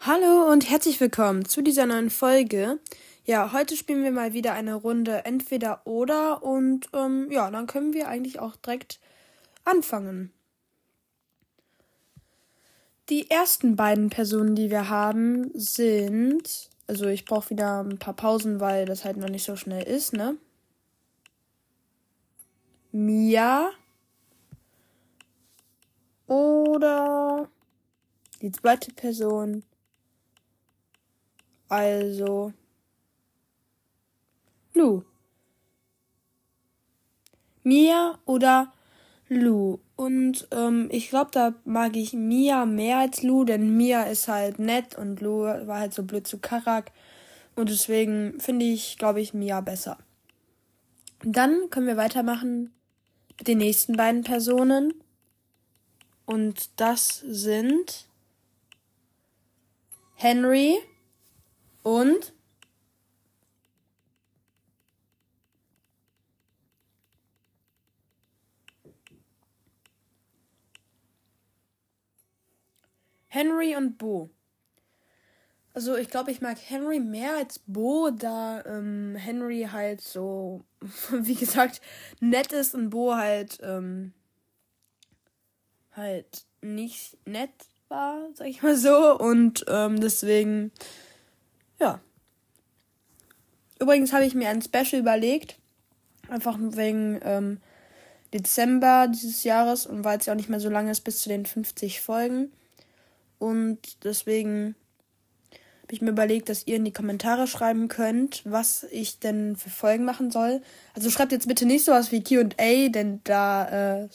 Hallo und herzlich willkommen zu dieser neuen Folge. Ja, heute spielen wir mal wieder eine Runde entweder oder und ähm, ja, dann können wir eigentlich auch direkt anfangen. Die ersten beiden Personen, die wir haben, sind. Also ich brauche wieder ein paar Pausen, weil das halt noch nicht so schnell ist, ne? Mia. Oder die zweite Person. Also. Lu. Mia oder Lu. Und ähm, ich glaube, da mag ich Mia mehr als Lu, denn Mia ist halt nett und Lu war halt so blöd zu Karak. Und deswegen finde ich, glaube ich, Mia besser. Dann können wir weitermachen mit den nächsten beiden Personen. Und das sind Henry und Henry und Bo. Also ich glaube, ich mag Henry mehr als Bo, da ähm, Henry halt so, wie gesagt, nett ist und Bo halt ähm, halt nicht nett war, sag ich mal so. Und ähm, deswegen, ja. Übrigens habe ich mir ein Special überlegt, einfach wegen ähm, Dezember dieses Jahres und weil es ja auch nicht mehr so lange ist bis zu den 50 Folgen und deswegen habe ich mir überlegt, dass ihr in die Kommentare schreiben könnt, was ich denn für Folgen machen soll. Also schreibt jetzt bitte nicht sowas wie QA, denn da äh,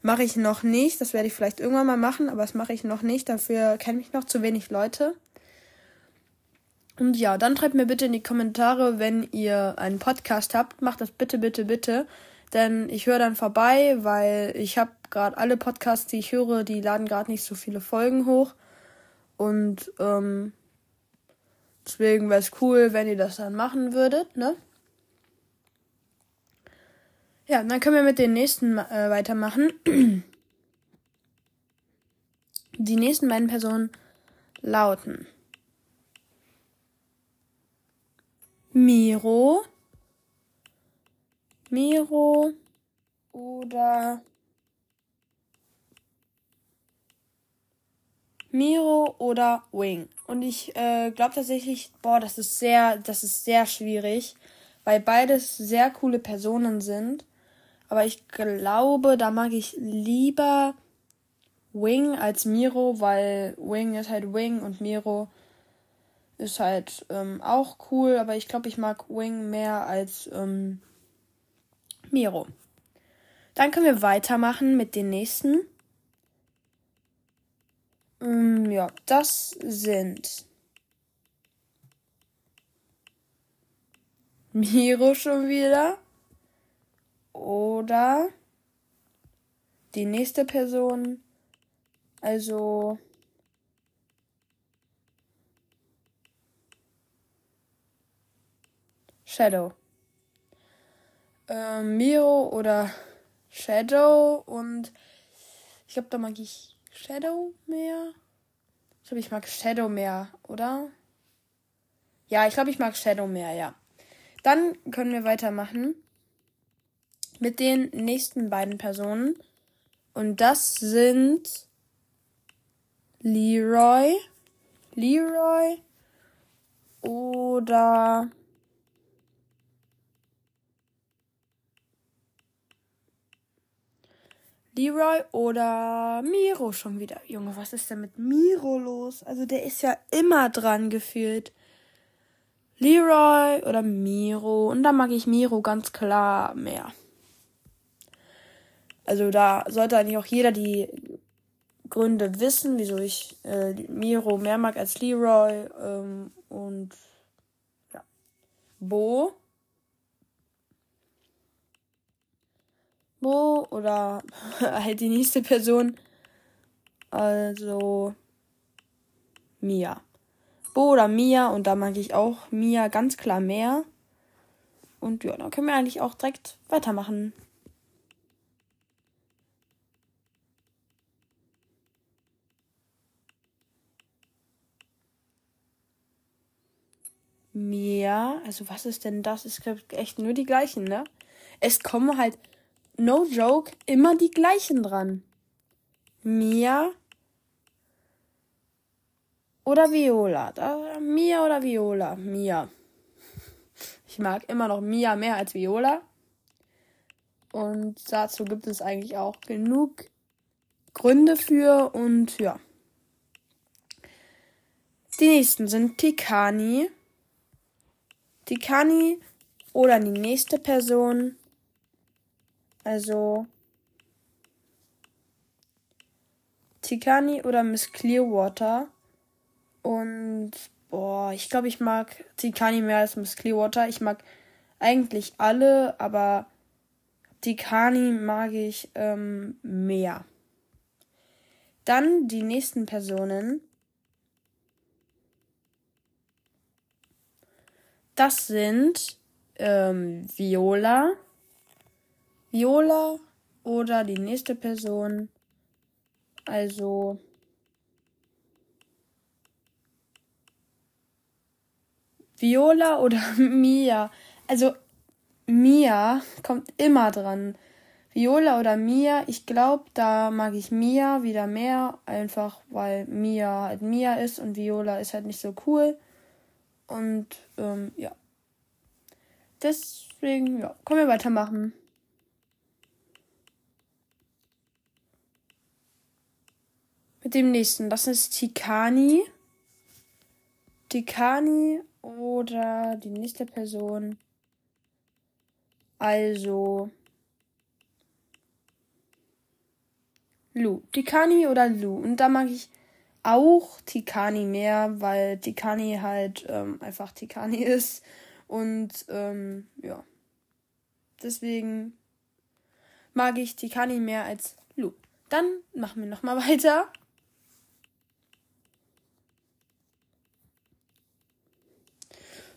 mache ich noch nicht. Das werde ich vielleicht irgendwann mal machen, aber das mache ich noch nicht. Dafür kennen mich noch zu wenig Leute. Und ja, dann schreibt mir bitte in die Kommentare, wenn ihr einen Podcast habt. Macht das bitte, bitte, bitte. Denn ich höre dann vorbei, weil ich habe gerade alle Podcasts, die ich höre, die laden gerade nicht so viele Folgen hoch. Und ähm, deswegen wäre es cool, wenn ihr das dann machen würdet, ne? Ja, dann können wir mit den nächsten äh, weitermachen. Die nächsten beiden Personen lauten Miro, Miro oder Miro oder Wing. Und ich äh, glaube tatsächlich, boah, das ist sehr, das ist sehr schwierig, weil beides sehr coole Personen sind. Aber ich glaube, da mag ich lieber Wing als Miro, weil Wing ist halt Wing und Miro ist halt ähm, auch cool. Aber ich glaube, ich mag Wing mehr als ähm, Miro. Dann können wir weitermachen mit den nächsten. Mm, ja, das sind Miro schon wieder. Oder die nächste Person. Also. Shadow. Ähm, Miro oder Shadow und ich glaube, da mag ich Shadow mehr? Ich glaube, ich mag Shadow mehr, oder? Ja, ich glaube, ich mag Shadow mehr, ja. Dann können wir weitermachen mit den nächsten beiden Personen. Und das sind Leroy, Leroy oder Leroy oder Miro schon wieder. Junge, was ist denn mit Miro los? Also der ist ja immer dran gefühlt. Leroy oder Miro. Und da mag ich Miro ganz klar mehr. Also da sollte eigentlich auch jeder die Gründe wissen, wieso ich äh, Miro mehr mag als Leroy. Ähm, und ja. Bo Bo oder halt die nächste Person. Also Mia. Bo oder Mia und da mag ich auch Mia ganz klar mehr. Und ja, dann können wir eigentlich auch direkt weitermachen. Mia. Also was ist denn das? Es gibt echt nur die gleichen, ne? Es kommen halt, no joke, immer die gleichen dran. Mia oder Viola. Da, Mia oder Viola? Mia. Ich mag immer noch Mia mehr als Viola. Und dazu gibt es eigentlich auch genug Gründe für und ja. Die nächsten sind Tikani. Tikani oder die nächste Person. Also Tikani oder Miss Clearwater. Und boah, ich glaube, ich mag Tikani mehr als Miss Clearwater. Ich mag eigentlich alle, aber Tikani mag ich ähm, mehr. Dann die nächsten Personen. Das sind ähm, Viola. Viola oder die nächste Person. Also. Viola oder Mia. Also Mia kommt immer dran. Viola oder Mia, ich glaube, da mag ich Mia wieder mehr, einfach weil Mia halt Mia ist und Viola ist halt nicht so cool. Und ähm, ja. Deswegen, ja, können wir weitermachen. Dem nächsten, das ist Tikani. Tikani oder die nächste Person. Also Lu. Tikani oder Lu. Und da mag ich auch Tikani mehr, weil Tikani halt ähm, einfach Tikani ist. Und ähm, ja. Deswegen mag ich Tikani mehr als Lu. Dann machen wir nochmal weiter.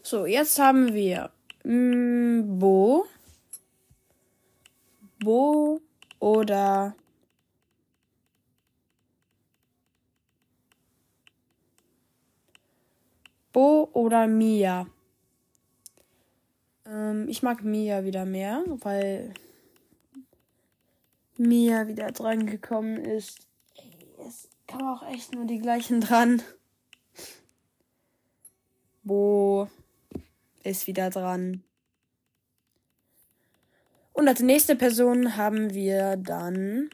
So, jetzt haben wir mm, Bo. Bo oder Bo oder Mia? Ähm, ich mag Mia wieder mehr, weil Mia wieder dran gekommen ist. Es kam auch echt nur die gleichen dran. Bo ist wieder dran. Und als nächste Person haben wir dann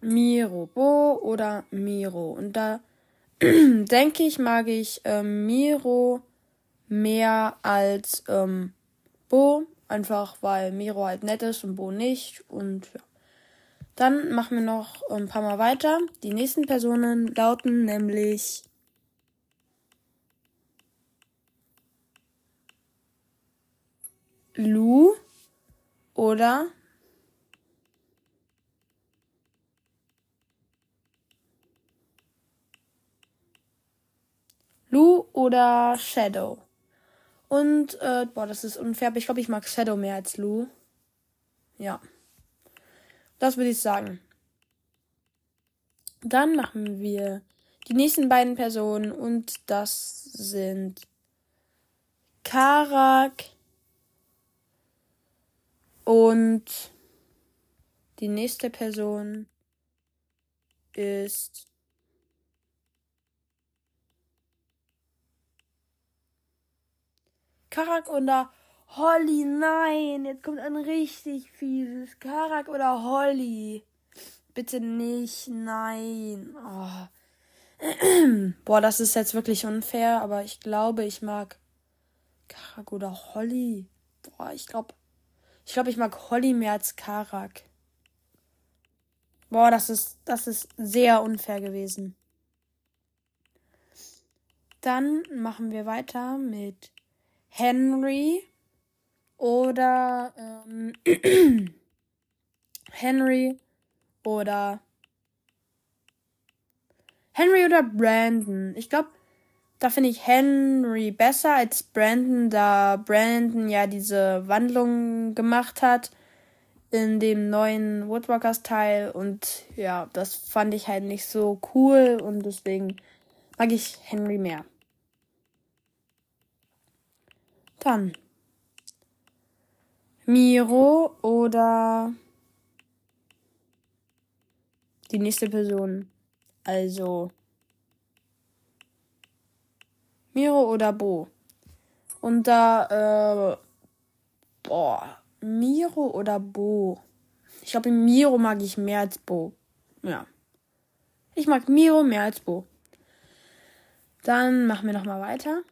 Miro Bo oder Miro. Und da denke ich, mag ich ähm, Miro mehr als ähm, Bo. Einfach weil Miro halt nett ist und Bo nicht. Und ja. Dann machen wir noch ein paar Mal weiter. Die nächsten Personen lauten nämlich Lu oder Lu oder Shadow. Und, äh, boah, das ist unfair, ich glaube, ich mag Shadow mehr als Lu. Ja. Das würde ich sagen. Dann machen wir die nächsten beiden Personen und das sind Karak und die nächste Person ist Karak oder Holly. Nein, jetzt kommt ein richtig fieses. Karak oder Holly. Bitte nicht. Nein. Oh. Boah, das ist jetzt wirklich unfair, aber ich glaube, ich mag Karak oder Holly. Boah, ich glaube, ich glaube, ich mag Holly mehr als Karak. Boah, das ist, das ist sehr unfair gewesen. Dann machen wir weiter mit Henry oder ähm, Henry oder Henry oder Brandon. Ich glaube, da finde ich Henry besser als Brandon, da Brandon ja diese Wandlung gemacht hat in dem neuen Woodwalkers Teil und ja, das fand ich halt nicht so cool und deswegen mag ich Henry mehr. Dann Miro oder die nächste Person. Also Miro oder Bo. Und da, äh, boah, Miro oder Bo. Ich glaube, Miro mag ich mehr als Bo. Ja. Ich mag Miro mehr als Bo. Dann machen wir nochmal weiter.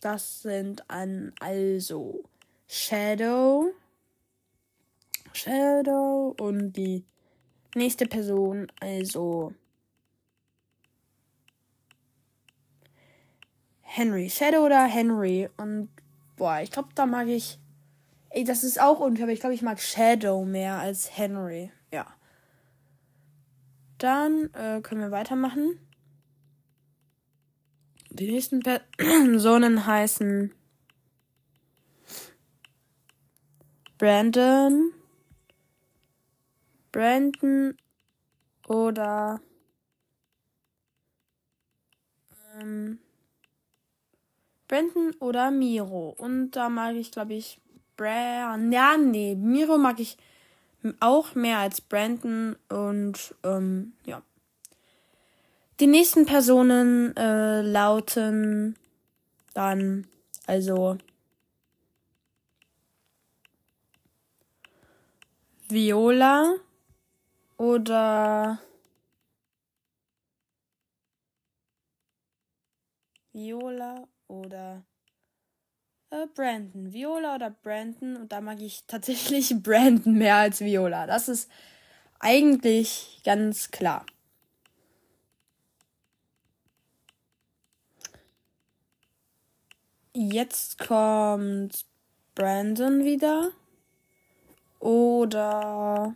Das sind an also Shadow. Shadow und die nächste Person, also Henry. Shadow oder Henry. Und boah, ich glaube, da mag ich. Ey, das ist auch unfair, aber ich glaube, ich mag Shadow mehr als Henry. Ja. Dann äh, können wir weitermachen. Die nächsten Personen heißen Brandon, Brandon oder ähm, Brandon oder Miro. Und da mag ich, glaube ich, Brandon. Ja, nee, Miro mag ich auch mehr als Brandon und ähm, ja. Die nächsten Personen äh, lauten dann also Viola oder Viola oder äh, Brandon. Viola oder Brandon. Und da mag ich tatsächlich Brandon mehr als Viola. Das ist eigentlich ganz klar. Jetzt kommt Brandon wieder. Oder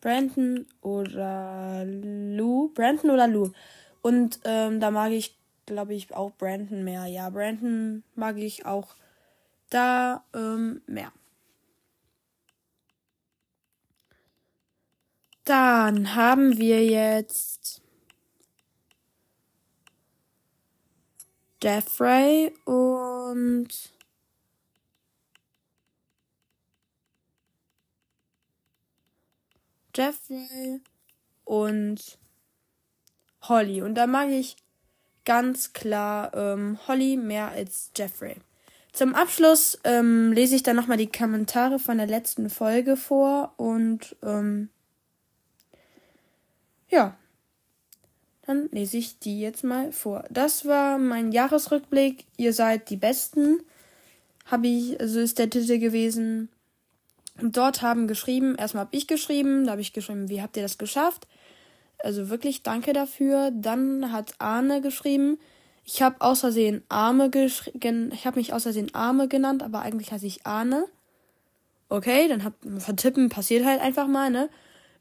Brandon oder Lou. Brandon oder Lou. Und ähm, da mag ich, glaube ich, auch Brandon mehr. Ja, Brandon mag ich auch da ähm, mehr. Dann haben wir jetzt Jeffrey und Jeffrey und Holly. Und da mag ich ganz klar ähm, Holly mehr als Jeffrey. Zum Abschluss ähm, lese ich dann nochmal die Kommentare von der letzten Folge vor und ähm, ja, dann lese ich die jetzt mal vor. Das war mein Jahresrückblick. Ihr seid die Besten. Habe ich, also ist der Titel gewesen. Und dort haben geschrieben, erstmal habe ich geschrieben, da habe ich geschrieben, wie habt ihr das geschafft? Also wirklich danke dafür. Dann hat Arne geschrieben, ich habe außersehen Arme geschrieben, ich habe mich außersehen Arme genannt, aber eigentlich heiße ich Arne. Okay, dann hab vertippen passiert halt einfach mal, ne?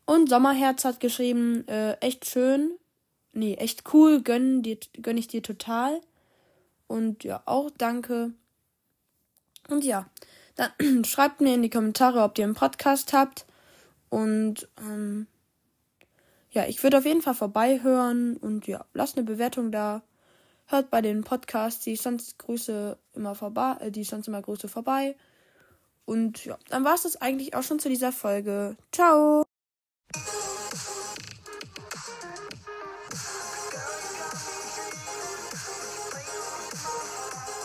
Und Sommerherz hat geschrieben, äh, echt schön. Nee, echt cool, gönn, dir, gönn ich dir total. Und ja, auch danke. Und ja, dann schreibt mir in die Kommentare, ob ihr einen Podcast habt. Und ähm, ja, ich würde auf jeden Fall vorbeihören und ja, lasst eine Bewertung da. Hört bei den Podcasts, die sonst Grüße immer vorbei, äh, die sonst immer Grüße vorbei. Und ja, dann war es das eigentlich auch schon zu dieser Folge. Ciao!